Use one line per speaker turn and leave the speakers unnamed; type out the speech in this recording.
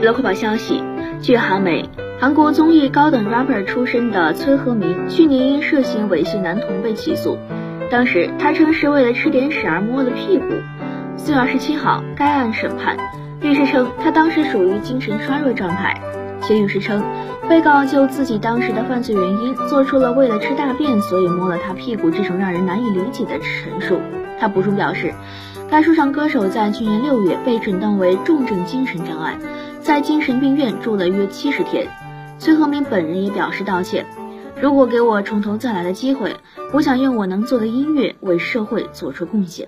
娱乐快报消息，据韩媒，韩国综艺高等 rapper 出身的崔和民去年因涉嫌猥亵男童被起诉，当时他称是为了吃点屎而摸了屁股。四月二十七号，该案审判，律师称他当时属于精神衰弱状态。且律师称，被告就自己当时的犯罪原因做出了为了吃大便所以摸了他屁股这种让人难以理解的陈述。他补充表示，该说唱歌手在去年六月被诊断为重症精神障碍。在精神病院住了约七十天，崔和民本人也表示道歉。如果给我从头再来的机会，我想用我能做的音乐为社会做出贡献。